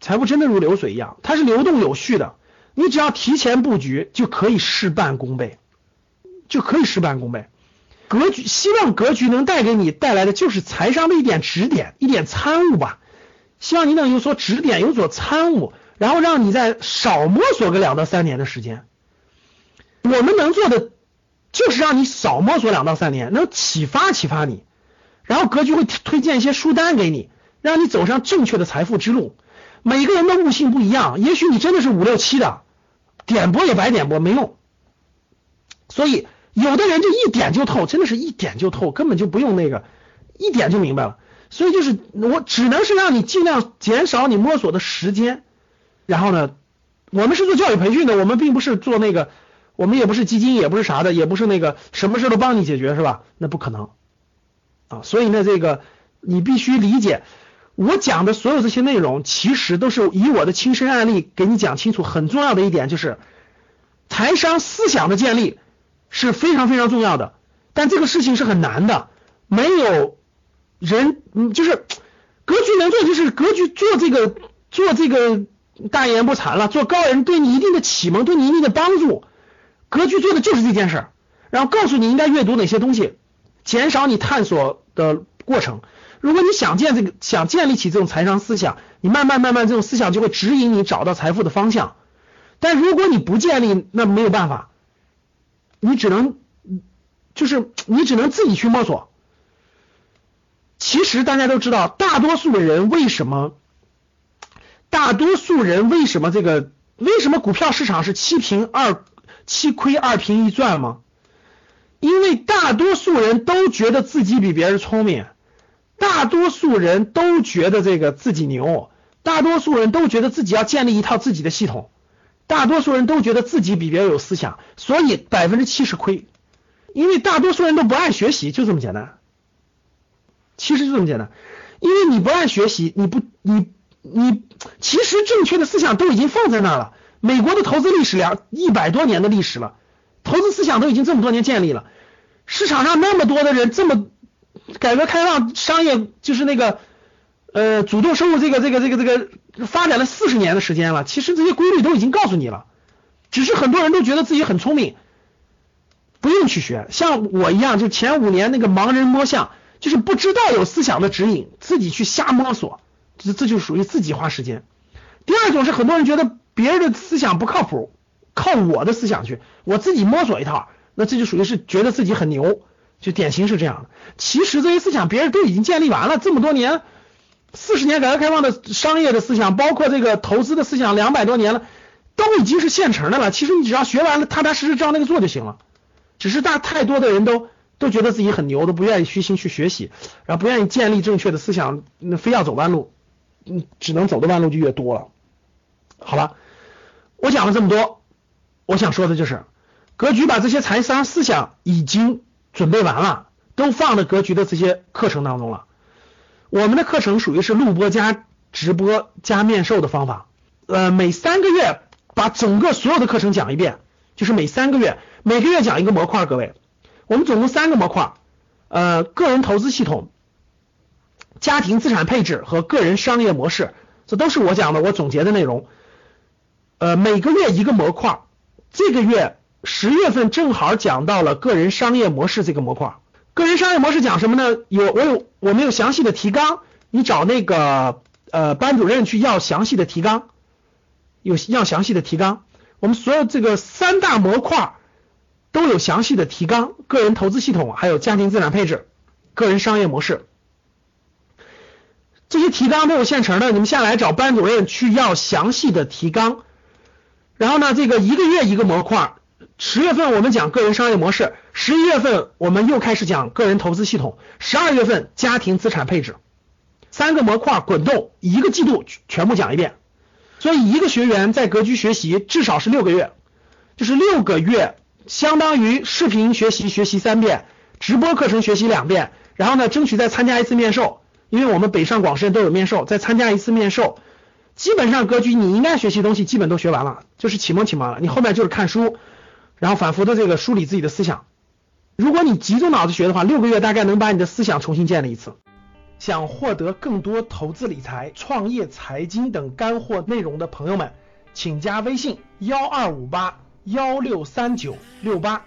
财富真的如流水一样，它是流动有序的。你只要提前布局，就可以事半功倍，就可以事半功倍。格局，希望格局能带给你带来的就是财商的一点指点，一点参悟吧。希望你能有所指点，有所参悟，然后让你再少摸索个两到三年的时间。我们能做的就是让你少摸索两到三年，能启发启发你，然后格局会推荐一些书单给你。让你走上正确的财富之路。每个人的悟性不一样，也许你真的是五六七的，点拨也白点拨，没用。所以有的人就一点就透，真的是一点就透，根本就不用那个，一点就明白了。所以就是我只能是让你尽量减少你摸索的时间。然后呢，我们是做教育培训的，我们并不是做那个，我们也不是基金，也不是啥的，也不是那个什么事都帮你解决，是吧？那不可能啊。所以呢，这个你必须理解。我讲的所有这些内容，其实都是以我的亲身案例给你讲清楚。很重要的一点就是，财商思想的建立是非常非常重要的。但这个事情是很难的，没有人，嗯，就是格局能做，就是格局做这个做这个大言不惭了，做高人对你一定的启蒙，对你一定的帮助。格局做的就是这件事儿，然后告诉你应该阅读哪些东西，减少你探索的过程。如果你想建这个，想建立起这种财商思想，你慢慢慢慢这种思想就会指引你找到财富的方向。但如果你不建立，那没有办法，你只能就是你只能自己去摸索。其实大家都知道，大多数的人为什么，大多数人为什么这个为什么股票市场是七平二七亏二平一赚吗？因为大多数人都觉得自己比别人聪明。大多数人都觉得这个自己牛，大多数人都觉得自己要建立一套自己的系统，大多数人都觉得自己比别人有思想，所以百分之七十亏，因为大多数人都不爱学习，就这么简单。其实就这么简单，因为你不爱学习，你不你你其实正确的思想都已经放在那了。美国的投资历史两一百多年的历史了，投资思想都已经这么多年建立了，市场上那么多的人这么。改革开放商业就是那个呃主动收入这个这个这个这个发展了四十年的时间了，其实这些规律都已经告诉你了，只是很多人都觉得自己很聪明，不用去学。像我一样，就前五年那个盲人摸象，就是不知道有思想的指引，自己去瞎摸索，这这就属于自己花时间。第二种是很多人觉得别人的思想不靠谱，靠我的思想去，我自己摸索一套，那这就属于是觉得自己很牛。就典型是这样的，其实这些思想别人都已经建立完了，这么多年，四十年改革开放的商业的思想，包括这个投资的思想，两百多年了，都已经是现成的了。其实你只要学完了，踏踏实实照那个做就行了。只是大太多的人都都觉得自己很牛，都不愿意虚心去学习，然后不愿意建立正确的思想，那非要走弯路，嗯，只能走的弯路就越多了。好了，我讲了这么多，我想说的就是，格局把这些财商思想已经。准备完了，都放在格局的这些课程当中了。我们的课程属于是录播加直播加面授的方法，呃，每三个月把整个所有的课程讲一遍，就是每三个月，每个月讲一个模块。各位，我们总共三个模块，呃，个人投资系统、家庭资产配置和个人商业模式，这都是我讲的，我总结的内容。呃，每个月一个模块，这个月。十月份正好讲到了个人商业模式这个模块。个人商业模式讲什么呢？有我有我们有详细的提纲，你找那个呃班主任去要详细的提纲，有要详细的提纲。我们所有这个三大模块都有详细的提纲，个人投资系统，还有家庭资产配置，个人商业模式，这些提纲都有现成的，你们下来找班主任去要详细的提纲。然后呢，这个一个月一个模块。十月份我们讲个人商业模式，十一月份我们又开始讲个人投资系统，十二月份家庭资产配置，三个模块滚动，一个季度全部讲一遍。所以一个学员在格局学习至少是六个月，就是六个月，相当于视频学习学习三遍，直播课程学习两遍，然后呢，争取再参加一次面授，因为我们北上广深都有面授，再参加一次面授，基本上格局你应该学习东西基本都学完了，就是启蒙启蒙了，你后面就是看书，然后反复的这个梳理自己的思想，如果你集中脑子学的话，六个月大概能把你的思想重新建立一次。想获得更多投资理财、创业、财经等干货内容的朋友们，请加微信幺二五八幺六三九六八。